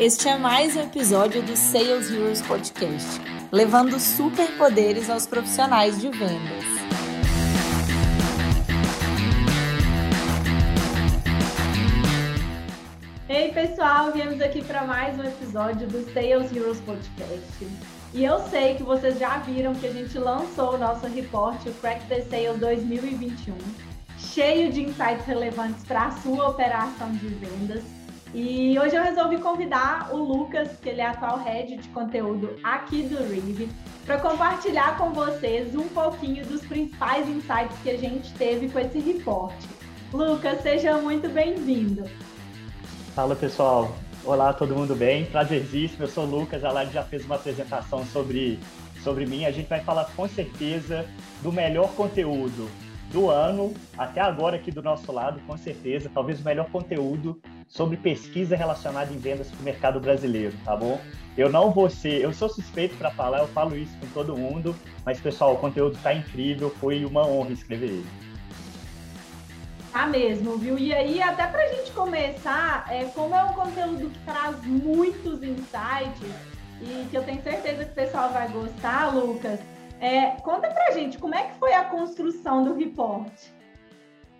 Este é mais um episódio do Sales Heroes Podcast, levando superpoderes aos profissionais de vendas. Ei, pessoal, viemos aqui para mais um episódio do Sales Heroes Podcast. E eu sei que vocês já viram que a gente lançou o nosso reporte, o Crack the Sales 2021, cheio de insights relevantes para a sua operação de vendas e hoje eu resolvi convidar o Lucas, que ele é atual head de conteúdo aqui do Rive, para compartilhar com vocês um pouquinho dos principais insights que a gente teve com esse reporte. Lucas, seja muito bem-vindo. Fala pessoal, olá todo mundo bem? Prazerzíssimo, eu sou o Lucas, a Lari já fez uma apresentação sobre, sobre mim. A gente vai falar com certeza do melhor conteúdo do ano até agora aqui do nosso lado, com certeza, talvez o melhor conteúdo sobre pesquisa relacionada em vendas para o mercado brasileiro, tá bom? Eu não vou ser, eu sou suspeito para falar, eu falo isso com todo mundo, mas pessoal, o conteúdo está incrível, foi uma honra escrever ele. Tá mesmo, viu? E aí, até para a gente começar, é, como é um conteúdo que traz muitos insights e que eu tenho certeza que o pessoal vai gostar, Lucas, é, conta pra gente como é que foi a construção do report.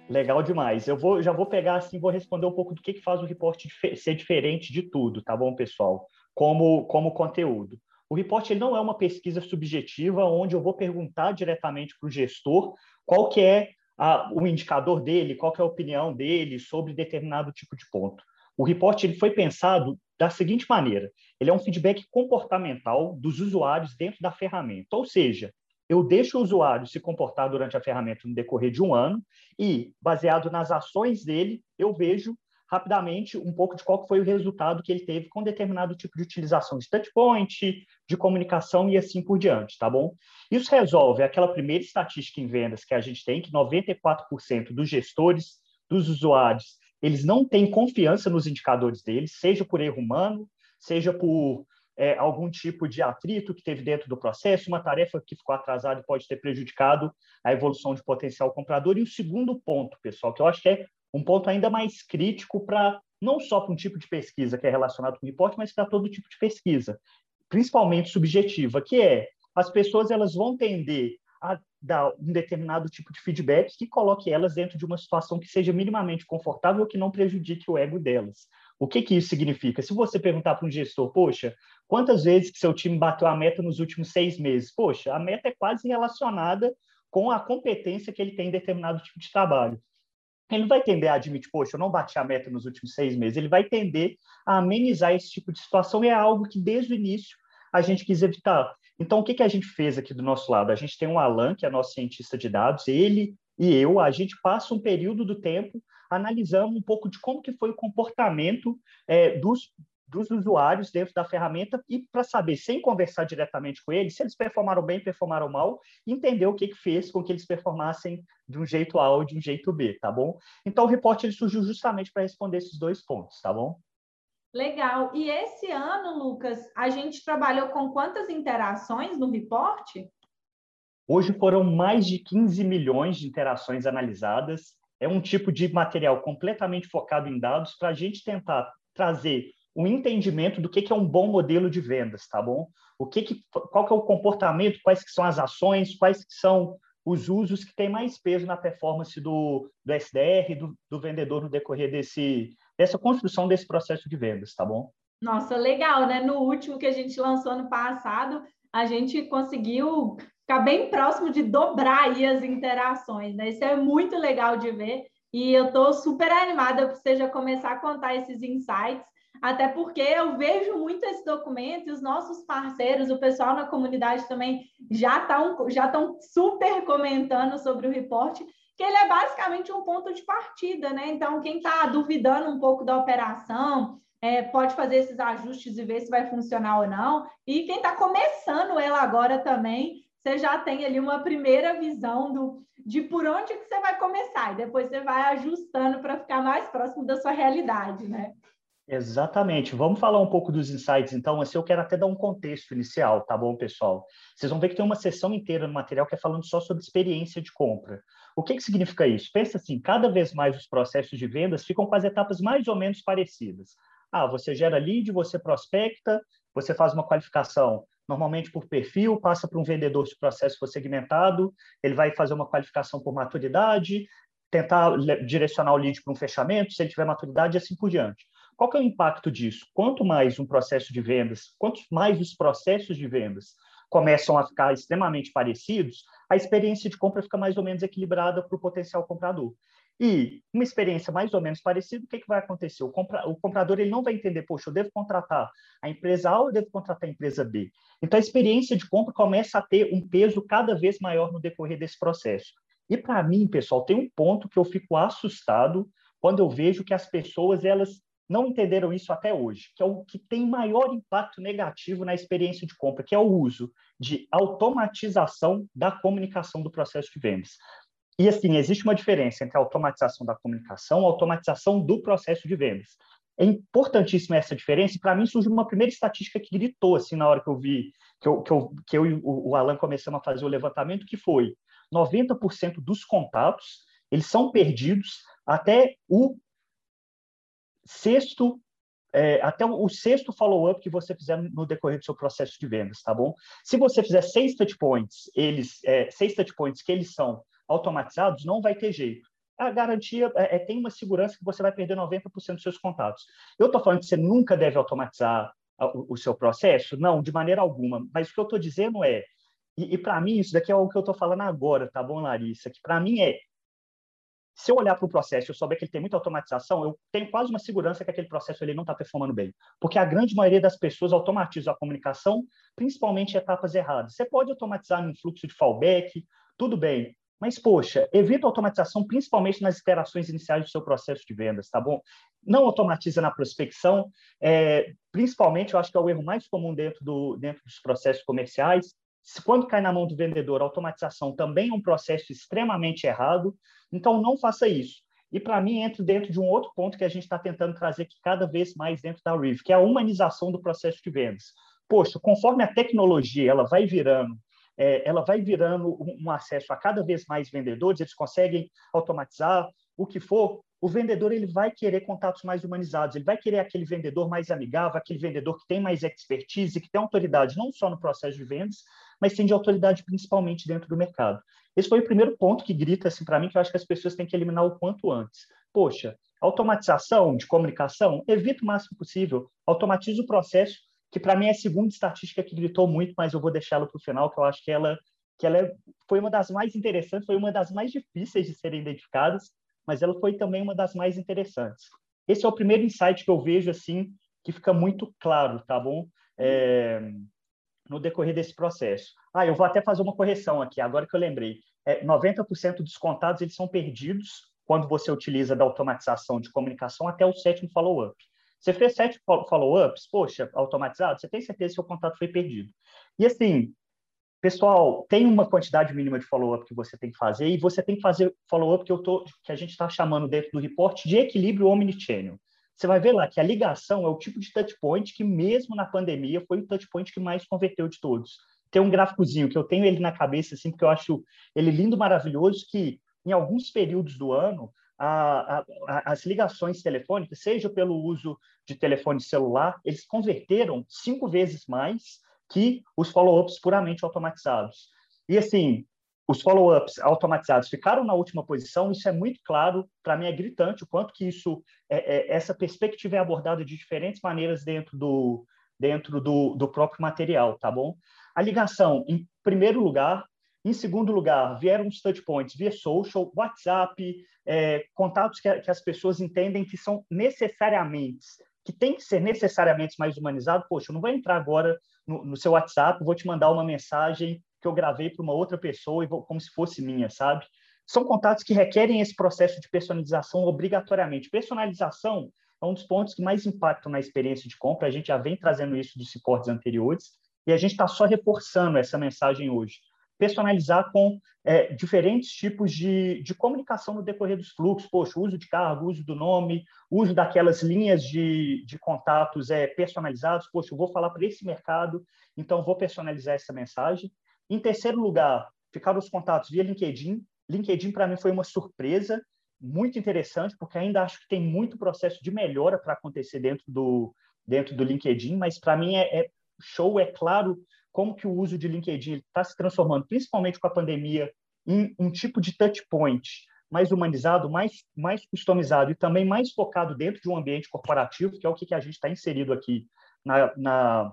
Legal demais. Eu vou, já vou pegar assim, vou responder um pouco do que, que faz o report ser diferente de tudo, tá bom, pessoal? Como, como conteúdo. O report ele não é uma pesquisa subjetiva onde eu vou perguntar diretamente para o gestor qual que é a, o indicador dele, qual que é a opinião dele sobre determinado tipo de ponto. O report ele foi pensado da seguinte maneira: ele é um feedback comportamental dos usuários dentro da ferramenta, ou seja, eu deixo o usuário se comportar durante a ferramenta no decorrer de um ano e, baseado nas ações dele, eu vejo rapidamente um pouco de qual foi o resultado que ele teve com determinado tipo de utilização de touchpoint, de comunicação e assim por diante, tá bom? Isso resolve aquela primeira estatística em vendas que a gente tem, que 94% dos gestores, dos usuários, eles não têm confiança nos indicadores deles, seja por erro humano, seja por é, algum tipo de atrito que teve dentro do processo, uma tarefa que ficou atrasada e pode ter prejudicado a evolução de potencial comprador. E o segundo ponto, pessoal, que eu acho que é um ponto ainda mais crítico para não só para um tipo de pesquisa que é relacionado com o reporte, mas para todo tipo de pesquisa, principalmente subjetiva, que é as pessoas elas vão tender a dar um determinado tipo de feedback que coloque elas dentro de uma situação que seja minimamente confortável, que não prejudique o ego delas. O que, que isso significa? Se você perguntar para um gestor, poxa, quantas vezes que seu time bateu a meta nos últimos seis meses? Poxa, a meta é quase relacionada com a competência que ele tem em determinado tipo de trabalho. Ele vai tender a admitir, poxa, eu não bati a meta nos últimos seis meses. Ele vai tender a amenizar esse tipo de situação e é algo que, desde o início, a gente quis evitar. Então, o que, que a gente fez aqui do nosso lado? A gente tem um Alan, que é nosso cientista de dados, ele e eu, a gente passa um período do tempo analisando um pouco de como que foi o comportamento é, dos, dos usuários dentro da ferramenta e para saber, sem conversar diretamente com eles, se eles performaram bem, performaram mal, entender o que, que fez com que eles performassem de um jeito A ou de um jeito B, tá bom? Então, o reporte ele surgiu justamente para responder esses dois pontos, tá bom? Legal. E esse ano, Lucas, a gente trabalhou com quantas interações no reporte? Hoje foram mais de 15 milhões de interações analisadas. É um tipo de material completamente focado em dados para a gente tentar trazer um entendimento do que, que é um bom modelo de vendas, tá bom? O que, que qual que é o comportamento, quais que são as ações, quais que são os usos que têm mais peso na performance do, do SDR, do, do vendedor no decorrer desse, dessa construção desse processo de vendas, tá bom? Nossa, legal, né? No último que a gente lançou no passado, a gente conseguiu ficar bem próximo de dobrar aí as interações, né? Isso é muito legal de ver e eu estou super animada para você já começar a contar esses insights, até porque eu vejo muito esse documento e os nossos parceiros, o pessoal na comunidade também já estão já estão super comentando sobre o reporte que ele é basicamente um ponto de partida, né? Então, quem está duvidando um pouco da operação, é, pode fazer esses ajustes e ver se vai funcionar ou não. E quem está começando ela agora também, você já tem ali uma primeira visão do, de por onde que você vai começar, e depois você vai ajustando para ficar mais próximo da sua realidade, né? Exatamente. Vamos falar um pouco dos insights, então. Assim, eu quero até dar um contexto inicial, tá bom, pessoal? Vocês vão ver que tem uma sessão inteira no material que é falando só sobre experiência de compra. O que, que significa isso? Pensa assim, cada vez mais os processos de vendas ficam com as etapas mais ou menos parecidas. Ah, você gera lead, você prospecta, você faz uma qualificação, normalmente por perfil, passa para um vendedor se o processo for segmentado, ele vai fazer uma qualificação por maturidade, tentar direcionar o lead para um fechamento, se ele tiver maturidade, e assim por diante. Qual que é o impacto disso? Quanto mais um processo de vendas, quanto mais os processos de vendas começam a ficar extremamente parecidos, a experiência de compra fica mais ou menos equilibrada para o potencial comprador. E uma experiência mais ou menos parecida, o que, que vai acontecer? O, compra, o comprador ele não vai entender, poxa, eu devo contratar a empresa A ou eu devo contratar a empresa B. Então, a experiência de compra começa a ter um peso cada vez maior no decorrer desse processo. E para mim, pessoal, tem um ponto que eu fico assustado quando eu vejo que as pessoas elas não entenderam isso até hoje, que é o que tem maior impacto negativo na experiência de compra, que é o uso de automatização da comunicação do processo de vendas. E assim, existe uma diferença entre a automatização da comunicação e a automatização do processo de vendas. É importantíssima essa diferença, e para mim surgiu uma primeira estatística que gritou assim na hora que eu vi, que eu, que eu, que eu e o Alan começamos a fazer o levantamento, que foi 90% dos contatos, eles são perdidos até o sexto é, até o sexto follow-up que você fizer no decorrer do seu processo de vendas, tá bom? Se você fizer seis touch points, eles, é, seis touch points que eles são automatizados, não vai ter jeito. A garantia é, é tem uma segurança que você vai perder 90% dos seus contatos. Eu estou falando que você nunca deve automatizar o, o, seu processo? Não, de maneira alguma. Mas o que eu estou dizendo é, e, e para mim isso daqui é o que eu estou falando agora, tá bom, Larissa? Que para mim é se eu olhar para o processo e eu souber que ele tem muita automatização, eu tenho quase uma segurança que aquele processo ele não está performando bem. Porque a grande maioria das pessoas automatiza a comunicação, principalmente em etapas erradas. Você pode automatizar num fluxo de fallback, tudo bem. Mas, poxa, evita automatização principalmente nas iterações iniciais do seu processo de vendas, tá bom? Não automatiza na prospecção, é, principalmente eu acho que é o erro mais comum dentro, do, dentro dos processos comerciais. Quando cai na mão do vendedor, automatização também é um processo extremamente errado. Então, não faça isso. E, para mim, entra dentro de um outro ponto que a gente está tentando trazer aqui cada vez mais dentro da Riv, que é a humanização do processo de vendas. Poxa, conforme a tecnologia ela vai virando, é, ela vai virando um, um acesso a cada vez mais vendedores, eles conseguem automatizar o que for, o vendedor ele vai querer contatos mais humanizados, ele vai querer aquele vendedor mais amigável, aquele vendedor que tem mais expertise, que tem autoridade não só no processo de vendas, mas tem de autoridade principalmente dentro do mercado. Esse foi o primeiro ponto que grita assim para mim que eu acho que as pessoas têm que eliminar o quanto antes. Poxa, automatização de comunicação, evita o máximo possível, automatiza o processo, que para mim é a segunda estatística que gritou muito, mas eu vou deixá-la para o final, que eu acho que ela que ela é, foi uma das mais interessantes, foi uma das mais difíceis de serem identificadas, mas ela foi também uma das mais interessantes. Esse é o primeiro insight que eu vejo assim que fica muito claro, tá bom? É, no decorrer desse processo. Ah, eu vou até fazer uma correção aqui, agora que eu lembrei. É, 90% dos contatos eles são perdidos quando você utiliza da automatização de comunicação até o sétimo follow-up. Você fez sete follow-ups, poxa, automatizado, você tem certeza que seu contato foi perdido. E assim, pessoal, tem uma quantidade mínima de follow-up que você tem que fazer e você tem que fazer follow-up que, eu tô, que a gente está chamando dentro do report de equilíbrio omnichannel você vai ver lá que a ligação é o tipo de touch point que, mesmo na pandemia, foi o touch point que mais converteu de todos. Tem um gráficozinho que eu tenho ele na cabeça, assim, porque eu acho ele lindo, maravilhoso, que em alguns períodos do ano, a, a, as ligações telefônicas, seja pelo uso de telefone celular, eles converteram cinco vezes mais que os follow-ups puramente automatizados. E assim, os follow-ups automatizados ficaram na última posição, isso é muito claro, para mim é gritante o quanto que isso, é, é, essa perspectiva é abordada de diferentes maneiras dentro do, dentro do, do próprio material, tá bom? A ligação, em primeiro lugar, em segundo lugar, vieram os touch points via social, WhatsApp, é, contatos que, que, as pessoas entendem que são necessariamente, que tem que ser necessariamente mais humanizado. Poxa, eu não vou entrar agora no, no seu WhatsApp, vou te mandar uma mensagem que eu gravei para uma outra pessoa e vou, como se fosse minha, sabe? São contatos que requerem esse processo de personalização obrigatoriamente. Personalização é um dos pontos que mais impactam na experiência de compra. A gente já vem trazendo isso dos suportes anteriores e a gente está só reforçando essa mensagem hoje. Personalizar com é, diferentes tipos de, de comunicação no decorrer dos fluxos. Poxa, uso de cargo, uso do nome, uso daquelas linhas de, de contatos é, personalizados. Poxa, eu vou falar para esse mercado, então vou personalizar essa mensagem. Em terceiro lugar, ficaram os contatos via LinkedIn. LinkedIn, para mim, foi uma surpresa muito interessante, porque ainda acho que tem muito processo de melhora para acontecer dentro do, dentro do LinkedIn, mas para mim é, é, show, é claro como que o uso de LinkedIn está se transformando, principalmente com a pandemia, em um tipo de touch point mais humanizado, mais, mais customizado e também mais focado dentro de um ambiente corporativo, que é o que, que a gente está inserido aqui na, na,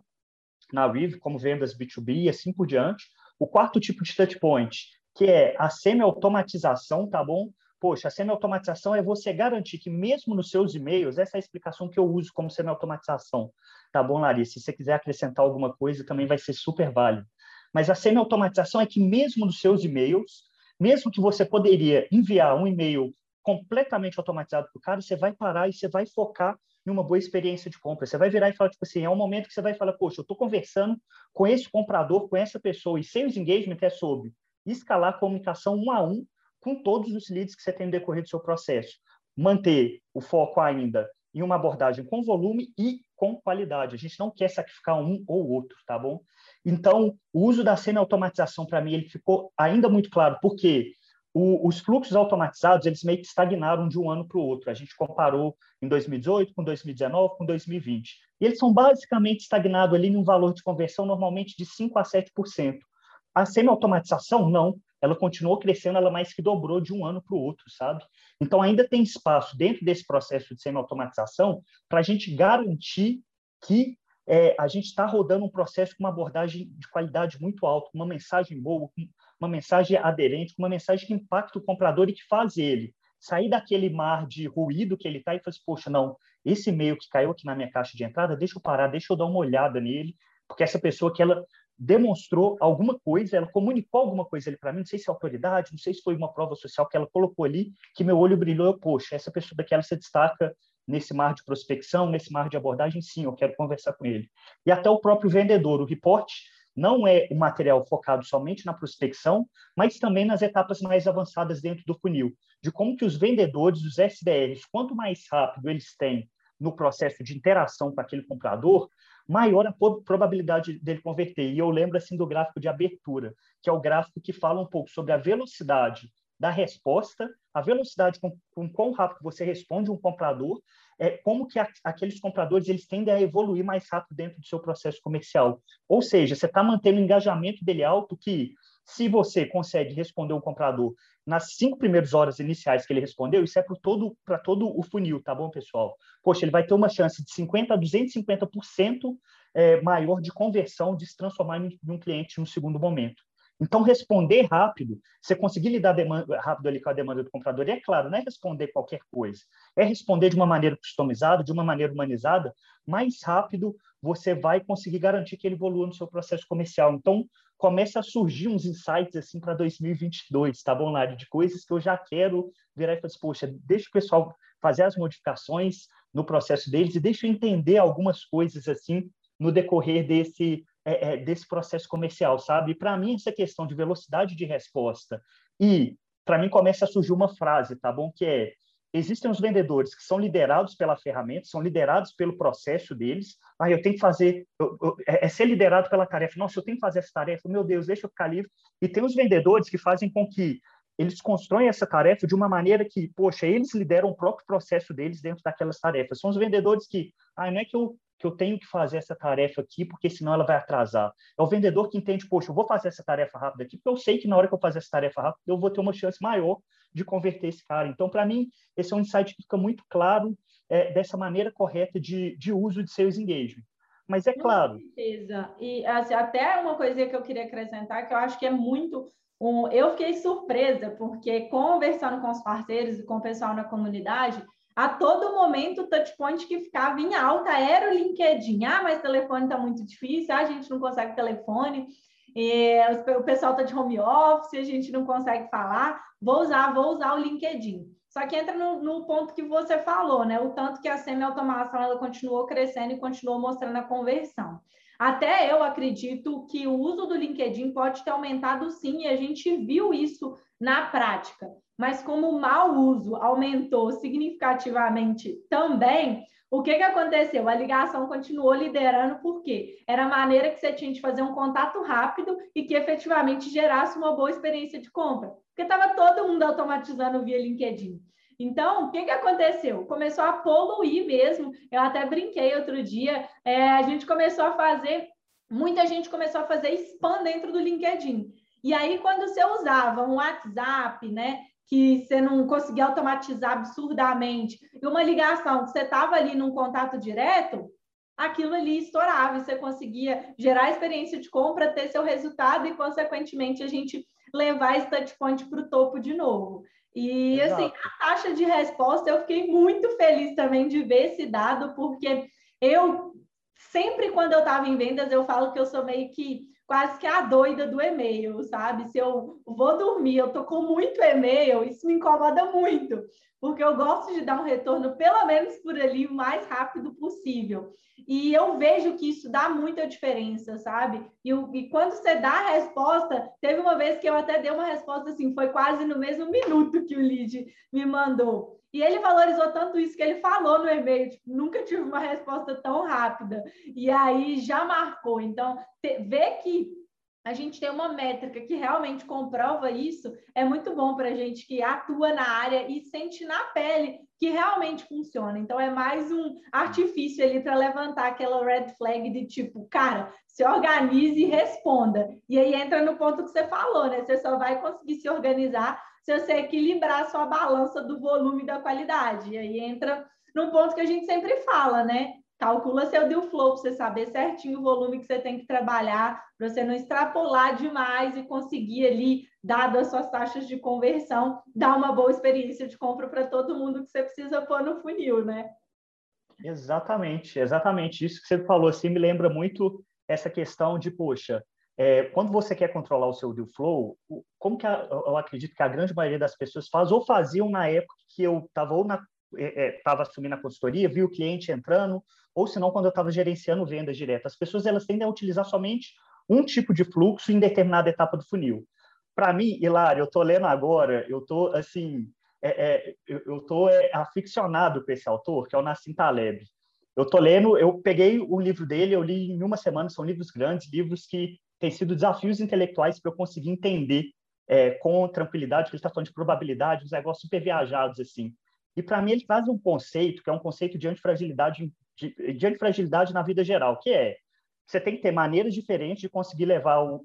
na Riv, como vendas B2B e assim por diante. O quarto tipo de touch point, que é a semi-automatização, tá bom? Poxa, a semi-automatização é você garantir que mesmo nos seus e-mails, essa é a explicação que eu uso como semi-automatização, tá bom, Larissa? Se você quiser acrescentar alguma coisa, também vai ser super válido. Mas a semi-automatização é que mesmo nos seus e-mails, mesmo que você poderia enviar um e-mail completamente automatizado para o cara, você vai parar e você vai focar em uma boa experiência de compra. Você vai virar e falar, tipo assim, é um momento que você vai falar, poxa, eu estou conversando com esse comprador, com essa pessoa, e sales engagement é sobre escalar a comunicação um a um com todos os leads que você tem no decorrer do seu processo. Manter o foco ainda em uma abordagem com volume e com qualidade. A gente não quer sacrificar um ou outro, tá bom? Então, o uso da semi-automatização, para mim, ele ficou ainda muito claro, porque o, os fluxos automatizados, eles meio que estagnaram de um ano para o outro. A gente comparou em 2018 com 2019 com 2020. E eles são basicamente estagnados ali num valor de conversão normalmente de 5% a 7%. A semi-automatização, não. Ela continuou crescendo, ela mais que dobrou de um ano para o outro, sabe? Então, ainda tem espaço dentro desse processo de semi-automatização para a gente garantir que é, a gente está rodando um processo com uma abordagem de qualidade muito alta, uma mensagem boa, uma mensagem aderente, uma mensagem que impacta o comprador e que faz ele sair daquele mar de ruído que ele está e falar assim, poxa, não, esse e-mail que caiu aqui na minha caixa de entrada, deixa eu parar, deixa eu dar uma olhada nele, porque essa pessoa que ela demonstrou alguma coisa, ela comunicou alguma coisa ali para mim, não sei se é autoridade, não sei se foi uma prova social que ela colocou ali, que meu olho brilhou, eu, poxa, essa pessoa daqui ela se destaca nesse mar de prospecção, nesse mar de abordagem, sim, eu quero conversar com ele. E até o próprio vendedor, o reporte não é um material focado somente na prospecção, mas também nas etapas mais avançadas dentro do funil, de como que os vendedores, os SDRs, quanto mais rápido eles têm no processo de interação com aquele comprador, maior a probabilidade dele converter. E eu lembro assim do gráfico de abertura, que é o gráfico que fala um pouco sobre a velocidade da resposta, a velocidade com, com quão rápido você responde um comprador, é como que a, aqueles compradores eles tendem a evoluir mais rápido dentro do seu processo comercial. Ou seja, você está mantendo o engajamento dele alto que, se você consegue responder um comprador nas cinco primeiras horas iniciais que ele respondeu, isso é para todo, todo o funil, tá bom, pessoal? Poxa, ele vai ter uma chance de 50% a 250% é, maior de conversão, de se transformar em um cliente no segundo momento. Então, responder rápido, você conseguir lidar demanda, rápido ali com a demanda do comprador, e é claro, não é responder qualquer coisa, é responder de uma maneira customizada, de uma maneira humanizada, mais rápido você vai conseguir garantir que ele evolua no seu processo comercial. Então, começa a surgir uns insights assim para 2022, tá bom, Lari? De coisas que eu já quero virar e falar assim, poxa, deixa o pessoal fazer as modificações no processo deles e deixa eu entender algumas coisas assim no decorrer desse é, é, desse processo comercial, sabe? Para mim, essa questão de velocidade de resposta e, para mim, começa a surgir uma frase, tá bom? Que é, existem os vendedores que são liderados pela ferramenta, são liderados pelo processo deles. Ah, eu tenho que fazer, eu, eu, é, é ser liderado pela tarefa. Nossa, eu tenho que fazer essa tarefa. Meu Deus, deixa eu ficar livre. E tem os vendedores que fazem com que eles constroem essa tarefa de uma maneira que, poxa, eles lideram o próprio processo deles dentro daquelas tarefas. São os vendedores que, ah, não é que eu que eu tenho que fazer essa tarefa aqui, porque senão ela vai atrasar. É o vendedor que entende, poxa, eu vou fazer essa tarefa rápida aqui, porque eu sei que na hora que eu fazer essa tarefa rápida, eu vou ter uma chance maior de converter esse cara. Então, para mim, esse é um insight que fica muito claro é, dessa maneira correta de, de uso de seus engagement. Mas é claro. Com certeza. E assim, até uma coisa que eu queria acrescentar, que eu acho que é muito. Um, eu fiquei surpresa, porque conversando com os parceiros e com o pessoal na comunidade, a todo momento o touchpoint que ficava em alta era o LinkedIn. Ah, mas telefone está muito difícil, ah, a gente não consegue telefone, o pessoal está de home office, a gente não consegue falar. Vou usar, vou usar o LinkedIn. Só que entra no, no ponto que você falou, né? O tanto que a semi-automação ela continuou crescendo e continuou mostrando a conversão. Até eu acredito que o uso do LinkedIn pode ter aumentado sim, e a gente viu isso na prática mas como o mau uso aumentou significativamente também, o que, que aconteceu? A ligação continuou liderando, porque era a maneira que você tinha de fazer um contato rápido e que efetivamente gerasse uma boa experiência de compra, porque estava todo mundo automatizando via LinkedIn. Então, o que, que aconteceu? Começou a poluir mesmo. Eu até brinquei outro dia. É, a gente começou a fazer, muita gente começou a fazer spam dentro do LinkedIn. E aí, quando você usava um WhatsApp, né? Que você não conseguia automatizar absurdamente, e uma ligação que você estava ali num contato direto, aquilo ali estourava e você conseguia gerar experiência de compra, ter seu resultado e, consequentemente, a gente levar esse touchpoint para o topo de novo. E Exato. assim, a taxa de resposta, eu fiquei muito feliz também de ver esse dado, porque eu sempre quando eu estava em vendas, eu falo que eu sou meio que quase que a doida do e-mail, sabe? Se eu vou dormir, eu tô com muito e-mail, isso me incomoda muito, porque eu gosto de dar um retorno pelo menos por ali o mais rápido possível. E eu vejo que isso dá muita diferença, sabe? E, e, quando você dá a resposta, teve uma vez que eu até dei uma resposta assim, foi quase no mesmo minuto que o lead me mandou. E ele valorizou tanto isso que ele falou no e-mail, tipo, nunca tive uma resposta tão rápida. E aí já marcou. Então, ver que a gente tem uma métrica que realmente comprova isso, é muito bom para a gente que atua na área e sente na pele que realmente funciona. Então, é mais um artifício ali para levantar aquela red flag de tipo, cara, se organize e responda. E aí entra no ponto que você falou, né? Você só vai conseguir se organizar se você equilibrar a sua balança do volume e da qualidade. E aí entra num ponto que a gente sempre fala, né? calcula seu deal flow para você saber certinho o volume que você tem que trabalhar, para você não extrapolar demais e conseguir ali, dado as suas taxas de conversão, dar uma boa experiência de compra para todo mundo que você precisa pôr no funil, né? Exatamente, exatamente. Isso que você falou assim me lembra muito essa questão de, poxa, é, quando você quer controlar o seu deal flow, como que a, eu acredito que a grande maioria das pessoas faz ou faziam na época que eu estava ou estava é, é assumindo a consultoria, viu o cliente entrando, ou se não, quando eu estava gerenciando vendas diretas. As pessoas elas tendem a utilizar somente um tipo de fluxo em determinada etapa do funil. Para mim, Hilário, eu estou lendo agora, eu estou assim, é, é, eu estou é, aficionado com esse autor, que é o Nassim Taleb. Eu estou lendo, eu peguei o livro dele, eu li em uma semana, são livros grandes, livros que têm sido desafios intelectuais para eu conseguir entender é, com tranquilidade, que ele está falando de probabilidade, uns negócios super viajados, assim. E para mim ele traz um conceito que é um conceito de antifragilidade, de, de antifragilidade na vida geral, que é você tem que ter maneiras diferentes de conseguir levar o,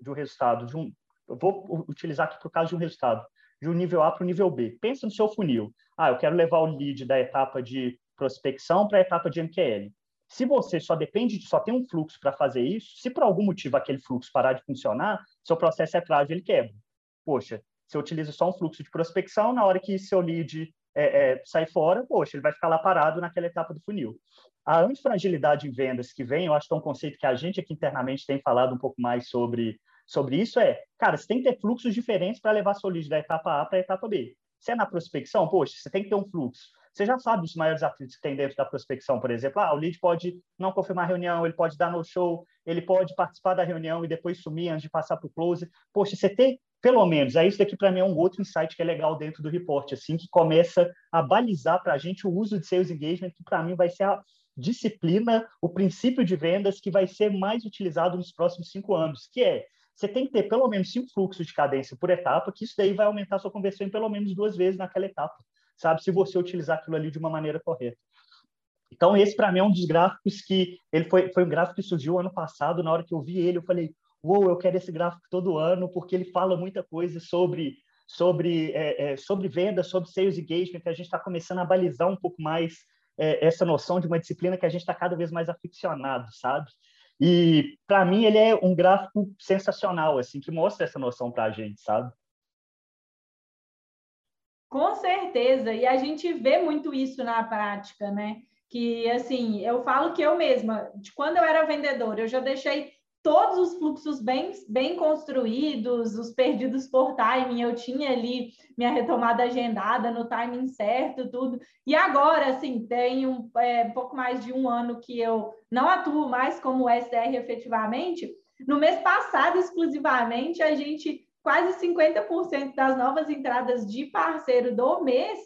de, um resultado de um, eu vou utilizar aqui o caso de um resultado de um nível A para o nível B. Pensa no seu funil. Ah, eu quero levar o lead da etapa de prospecção para a etapa de MQL. Se você só depende de só tem um fluxo para fazer isso, se por algum motivo aquele fluxo parar de funcionar, seu processo é frágil, ele quebra. Poxa, você utiliza só um fluxo de prospecção, na hora que seu lead é, é, sai fora, poxa, ele vai ficar lá parado naquela etapa do funil. A antifragilidade em vendas que vem, eu acho que é um conceito que a gente aqui internamente tem falado um pouco mais sobre, sobre isso, é, cara, você tem que ter fluxos diferentes para levar seu lead da etapa A para a etapa B. Se é na prospecção, poxa, você tem que ter um fluxo. Você já sabe os maiores atritos que tem dentro da prospecção, por exemplo. Ah, o lead pode não confirmar a reunião, ele pode dar no show, ele pode participar da reunião e depois sumir antes de passar para o close. Poxa, você ter pelo menos, aí isso daqui para mim é um outro insight que é legal dentro do report, assim, que começa a balizar para a gente o uso de sales engagement, que para mim vai ser a disciplina, o princípio de vendas que vai ser mais utilizado nos próximos cinco anos, que é você tem que ter pelo menos cinco fluxos de cadência por etapa, que isso daí vai aumentar sua conversão em pelo menos duas vezes naquela etapa, sabe? Se você utilizar aquilo ali de uma maneira correta. Então, esse para mim é um dos gráficos que ele foi, foi um gráfico que surgiu ano passado, na hora que eu vi ele, eu falei, uou, eu quero esse gráfico todo ano, porque ele fala muita coisa sobre sobre é, é, sobre venda, sobre sales engagement, que a gente está começando a balizar um pouco mais é, essa noção de uma disciplina que a gente está cada vez mais aficionado, sabe? E para mim ele é um gráfico sensacional, assim, que mostra essa noção para a gente, sabe? Com certeza, e a gente vê muito isso na prática, né? Que assim, eu falo que eu mesma, de quando eu era vendedora, eu já deixei todos os fluxos bem, bem construídos, os perdidos por timing, eu tinha ali minha retomada agendada no timing certo, tudo. E agora, assim, tem um, é, pouco mais de um ano que eu não atuo mais como SDR efetivamente. No mês passado, exclusivamente, a gente, quase 50% das novas entradas de parceiro do mês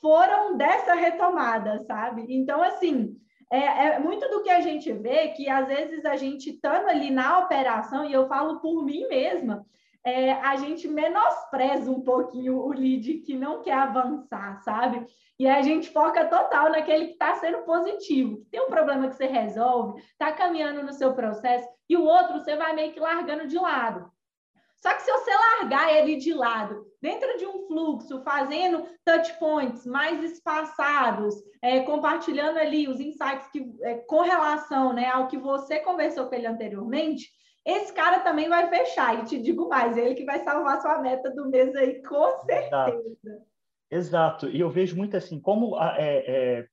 foram dessa retomada, sabe? Então, assim, é, é, muito do que a gente vê que às vezes a gente estando ali na operação, e eu falo por mim mesma, é, a gente menospreza um pouquinho o lead que não quer avançar, sabe? E a gente foca total naquele que está sendo positivo, que tem um problema que você resolve, está caminhando no seu processo, e o outro você vai meio que largando de lado. Só que se você largar ele de lado, dentro de um fluxo, fazendo touch points mais espaçados, é, compartilhando ali os insights que, é, com relação né, ao que você conversou com ele anteriormente, esse cara também vai fechar. E te digo mais, ele que vai salvar sua meta do mês aí, com certeza. Exato. Exato. E eu vejo muito assim, como, é, é,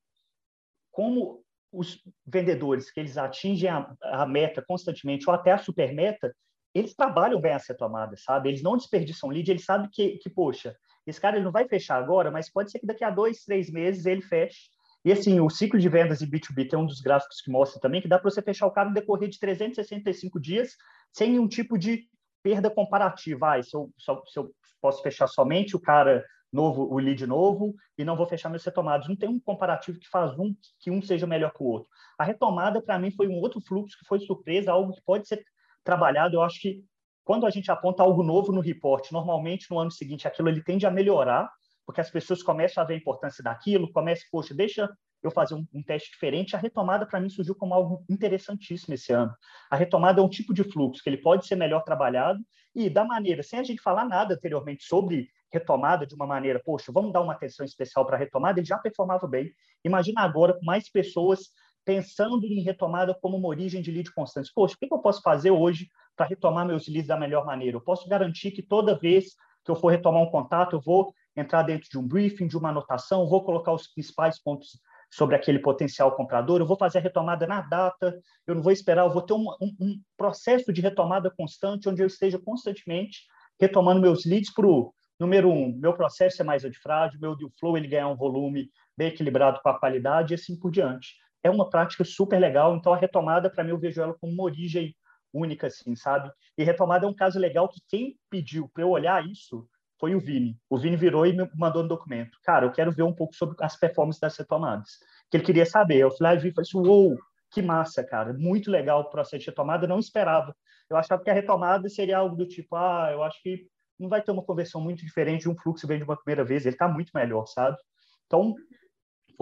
como os vendedores que eles atingem a, a, meta constantemente, ou até a super meta, eles trabalham bem essa tomada, sabe? Eles não desperdiçam lead, eles sabem que, que, poxa, esse cara ele não vai fechar agora, mas pode ser que daqui a dois, três meses ele feche. E assim, o ciclo de vendas em B2B tem um dos gráficos que mostra também que dá para você fechar o cara no decorrer de 365 dias sem nenhum tipo de perda comparativa. Ah, se eu, se eu posso fechar somente o cara novo, o lead novo, e não vou fechar meus retomados. Não tem um comparativo que faz um que um seja melhor que o outro. A retomada, para mim, foi um outro fluxo que foi surpresa, algo que pode ser trabalhado. Eu acho que quando a gente aponta algo novo no report, normalmente no ano seguinte aquilo ele tende a melhorar, porque as pessoas começam a ver a importância daquilo, começam, poxa, deixa eu fazer um, um teste diferente. A retomada, para mim, surgiu como algo interessantíssimo esse ano. A retomada é um tipo de fluxo que ele pode ser melhor trabalhado e, da maneira, sem a gente falar nada anteriormente sobre retomada de uma maneira, poxa, vamos dar uma atenção especial para a retomada, ele já performava bem. Imagina agora com mais pessoas pensando em retomada como uma origem de lead constante. Poxa, o que eu posso fazer hoje para retomar meus leads da melhor maneira? Eu posso garantir que toda vez que eu for retomar um contato, eu vou entrar dentro de um briefing, de uma anotação, vou colocar os principais pontos sobre aquele potencial comprador, eu vou fazer a retomada na data, eu não vou esperar, eu vou ter um, um, um processo de retomada constante, onde eu esteja constantemente retomando meus leads para o número um, meu processo é mais antifrágil, meu deal flow ele ganhar um volume bem equilibrado com a qualidade e assim por diante é uma prática super legal. Então, a retomada, para mim, eu vejo ela como uma origem única, assim, sabe? E retomada é um caso legal que quem pediu para eu olhar isso foi o Vini. O Vini virou e me mandou um documento. Cara, eu quero ver um pouco sobre as performances das retomadas. Que ele queria saber. Eu falei, ah, Vini, falei assim, uou, que massa, cara. Muito legal o processo de retomada. Eu não esperava. Eu achava que a retomada seria algo do tipo, ah, eu acho que não vai ter uma conversão muito diferente de um fluxo vem de uma primeira vez. Ele está muito melhor, sabe? Então,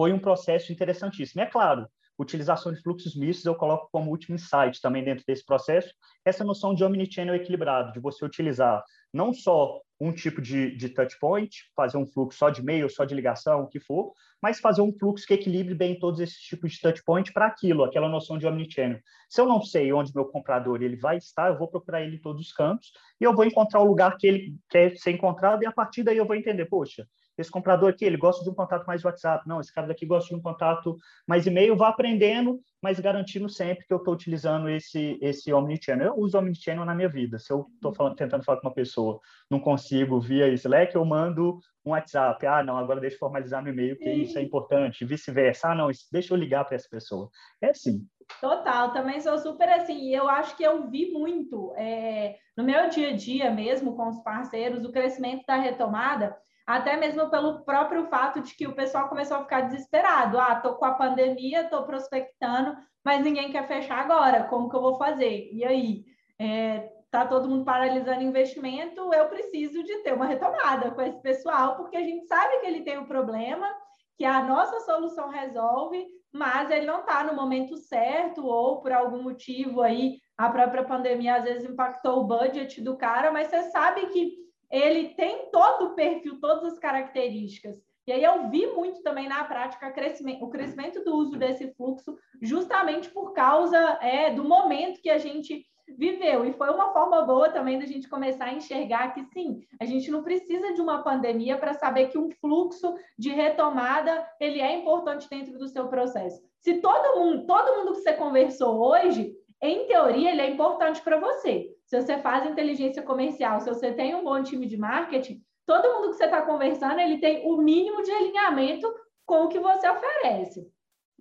foi um processo interessantíssimo. É claro, utilização de fluxos mistos eu coloco como último insight também dentro desse processo, essa noção de omnichannel equilibrado, de você utilizar não só um tipo de, de touch point, fazer um fluxo só de e-mail, só de ligação, o que for, mas fazer um fluxo que equilibre bem todos esses tipos de touch point para aquilo, aquela noção de omnichannel. Se eu não sei onde meu comprador ele vai estar, eu vou procurar ele em todos os campos e eu vou encontrar o lugar que ele quer ser encontrado e a partir daí eu vou entender, poxa, esse comprador aqui, ele gosta de um contato mais WhatsApp. Não, esse cara daqui gosta de um contato mais e-mail. Vá aprendendo, mas garantindo sempre que eu estou utilizando esse, esse Omnichannel. Eu uso Omnichannel na minha vida. Se eu estou tentando falar com uma pessoa, não consigo via Slack, eu mando um WhatsApp. Ah, não, agora deixa eu formalizar meu e-mail, porque isso é importante. Vice-versa. Ah, não, deixa eu ligar para essa pessoa. É assim. Total, também sou super assim, e eu acho que eu vi muito é, no meu dia a dia mesmo com os parceiros, o crescimento da retomada, até mesmo pelo próprio fato de que o pessoal começou a ficar desesperado. Ah, tô com a pandemia, tô prospectando, mas ninguém quer fechar agora. Como que eu vou fazer? E aí? É, tá todo mundo paralisando investimento, eu preciso de ter uma retomada com esse pessoal, porque a gente sabe que ele tem um problema, que a nossa solução resolve, mas ele não está no momento certo, ou por algum motivo aí, a própria pandemia às vezes impactou o budget do cara, mas você sabe que ele tem todo o perfil, todas as características. E aí eu vi muito também na prática crescimento, o crescimento do uso desse fluxo, justamente por causa é, do momento que a gente viveu. E foi uma forma boa também da gente começar a enxergar que sim, a gente não precisa de uma pandemia para saber que um fluxo de retomada ele é importante dentro do seu processo. Se todo mundo, todo mundo que você conversou hoje, em teoria, ele é importante para você se você faz inteligência comercial, se você tem um bom time de marketing, todo mundo que você está conversando, ele tem o mínimo de alinhamento com o que você oferece.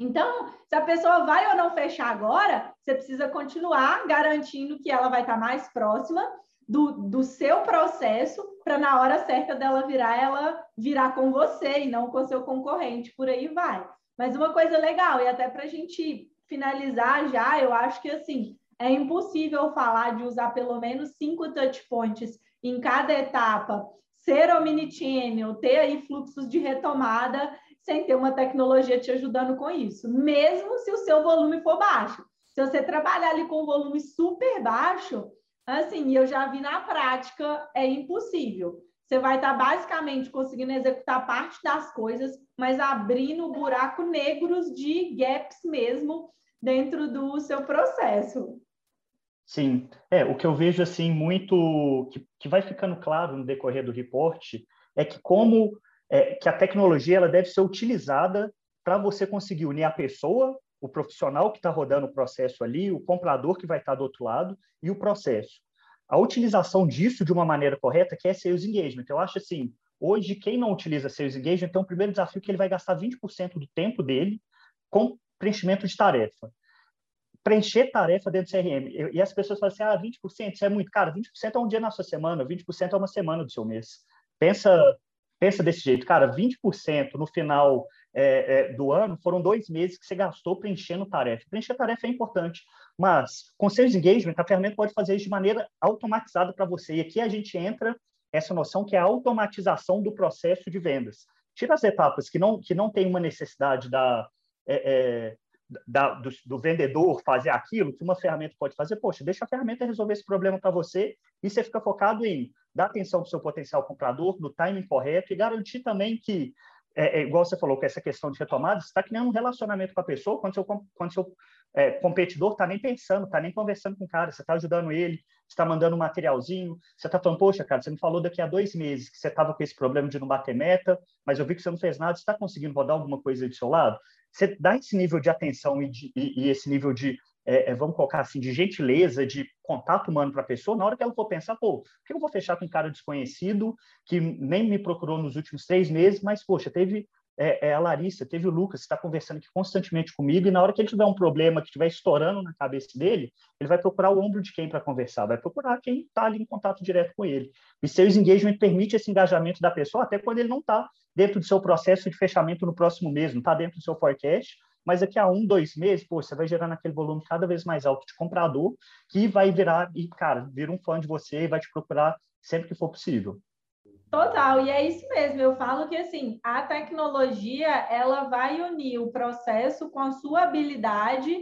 Então, se a pessoa vai ou não fechar agora, você precisa continuar garantindo que ela vai estar mais próxima do, do seu processo para na hora certa dela virar, ela virar com você e não com seu concorrente, por aí vai. Mas uma coisa legal, e até para a gente finalizar já, eu acho que assim, é impossível falar de usar pelo menos cinco touch points em cada etapa ser omnichannel, ter aí fluxos de retomada, sem ter uma tecnologia te ajudando com isso, mesmo se o seu volume for baixo. Se você trabalhar ali com um volume super baixo, assim, eu já vi na prática, é impossível. Você vai estar basicamente conseguindo executar parte das coisas, mas abrindo buraco negros de gaps mesmo dentro do seu processo. Sim, é, o que eu vejo assim muito que, que vai ficando claro no decorrer do reporte é que como é, que a tecnologia ela deve ser utilizada para você conseguir unir a pessoa, o profissional que está rodando o processo ali, o comprador que vai estar tá do outro lado e o processo. A utilização disso de uma maneira correta, que é sales engagement. Eu acho assim, hoje quem não utiliza sales engagement, então o primeiro desafio é que ele vai gastar 20% do tempo dele com preenchimento de tarefa preencher tarefa dentro do CRM. E as pessoas falam assim, ah, 20%, isso é muito. Cara, 20% é um dia na sua semana, 20% é uma semana do seu mês. Pensa, pensa desse jeito. Cara, 20% no final é, é, do ano foram dois meses que você gastou preenchendo tarefa. Preencher tarefa é importante, mas com Sales Engagement, a ferramenta pode fazer isso de maneira automatizada para você. E aqui a gente entra essa noção que é a automatização do processo de vendas. Tira as etapas que não, que não tem uma necessidade da, é, é da, do, do, vendedor fazer aquilo que uma ferramenta pode fazer, poxa, deixa a ferramenta resolver esse problema para você e você fica focado em dar atenção para o seu potencial comprador, no timing correto e garantir também que, é, é, igual você falou, com essa questão de retomada, você está criando um relacionamento com a pessoa quando seu, quando seu é, competidor está nem pensando, está nem conversando com o cara, você está ajudando ele, está mandando um materialzinho, você está falando, poxa, cara, você me falou daqui a dois meses que você estava com esse problema de não bater meta, mas eu vi que você não fez nada, você está conseguindo rodar alguma coisa do seu lado? Você dá esse nível de atenção e, de, e, e esse nível de, é, é, vamos colocar assim, de gentileza, de contato humano para a pessoa, na hora que ela for pensar, pô, por que eu vou fechar com um cara desconhecido que nem me procurou nos últimos três meses, mas, poxa, teve é, é a Larissa, teve o Lucas, está conversando aqui constantemente comigo, e na hora que ele tiver um problema que estiver estourando na cabeça dele, ele vai procurar o ombro de quem para conversar, vai procurar quem está ali em contato direto com ele. E Sales Engagement permite esse engajamento da pessoa até quando ele não está dentro do seu processo de fechamento no próximo mês, não está dentro do seu forecast, mas daqui a um, dois meses, pô, você vai gerando aquele volume cada vez mais alto de comprador, que vai virar, e, cara, vira um fã de você e vai te procurar sempre que for possível. Total, e é isso mesmo. Eu falo que assim, a tecnologia ela vai unir o processo com a sua habilidade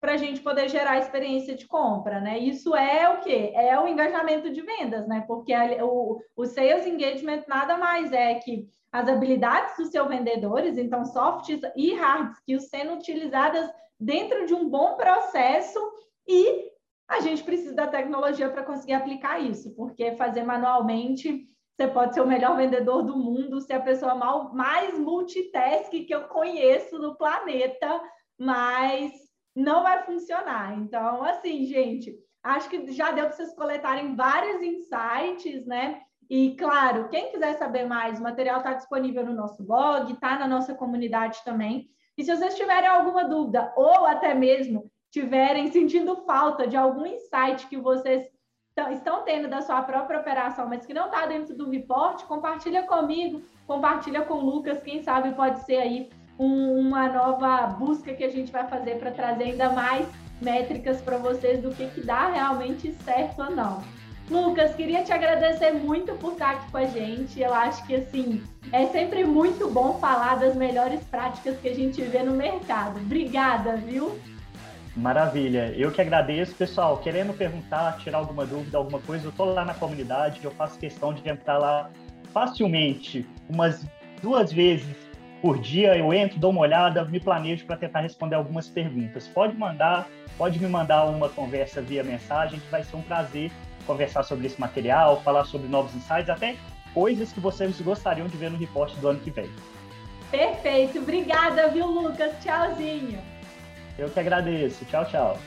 para a gente poder gerar experiência de compra, né? Isso é o quê? É o engajamento de vendas, né? Porque a, o, o sales engagement nada mais é que as habilidades dos seus vendedores, então soft e hard skills sendo utilizadas dentro de um bom processo e a gente precisa da tecnologia para conseguir aplicar isso, porque fazer manualmente você pode ser o melhor vendedor do mundo, ser a pessoa mais multitask que eu conheço no planeta, mas não vai funcionar. Então, assim, gente, acho que já deu para vocês coletarem vários insights, né? E, claro, quem quiser saber mais, o material está disponível no nosso blog, está na nossa comunidade também. E se vocês tiverem alguma dúvida, ou até mesmo tiverem sentindo falta de algum insight que vocês estão tendo da sua própria operação, mas que não está dentro do report, compartilha comigo, compartilha com o Lucas, quem sabe pode ser aí um, uma nova busca que a gente vai fazer para trazer ainda mais métricas para vocês do que, que dá realmente certo ou não. Lucas, queria te agradecer muito por estar aqui com a gente. Eu acho que assim é sempre muito bom falar das melhores práticas que a gente vê no mercado. Obrigada, viu? Maravilha. Eu que agradeço, pessoal. Querendo perguntar, tirar alguma dúvida, alguma coisa, eu estou lá na comunidade, eu faço questão de entrar lá facilmente, umas duas vezes por dia. Eu entro, dou uma olhada, me planejo para tentar responder algumas perguntas. Pode mandar, pode me mandar uma conversa via mensagem, que vai ser um prazer conversar sobre esse material, falar sobre novos insights, até coisas que vocês gostariam de ver no report do ano que vem. Perfeito. Obrigada, viu, Lucas? Tchauzinho. Eu que agradeço. Tchau, tchau.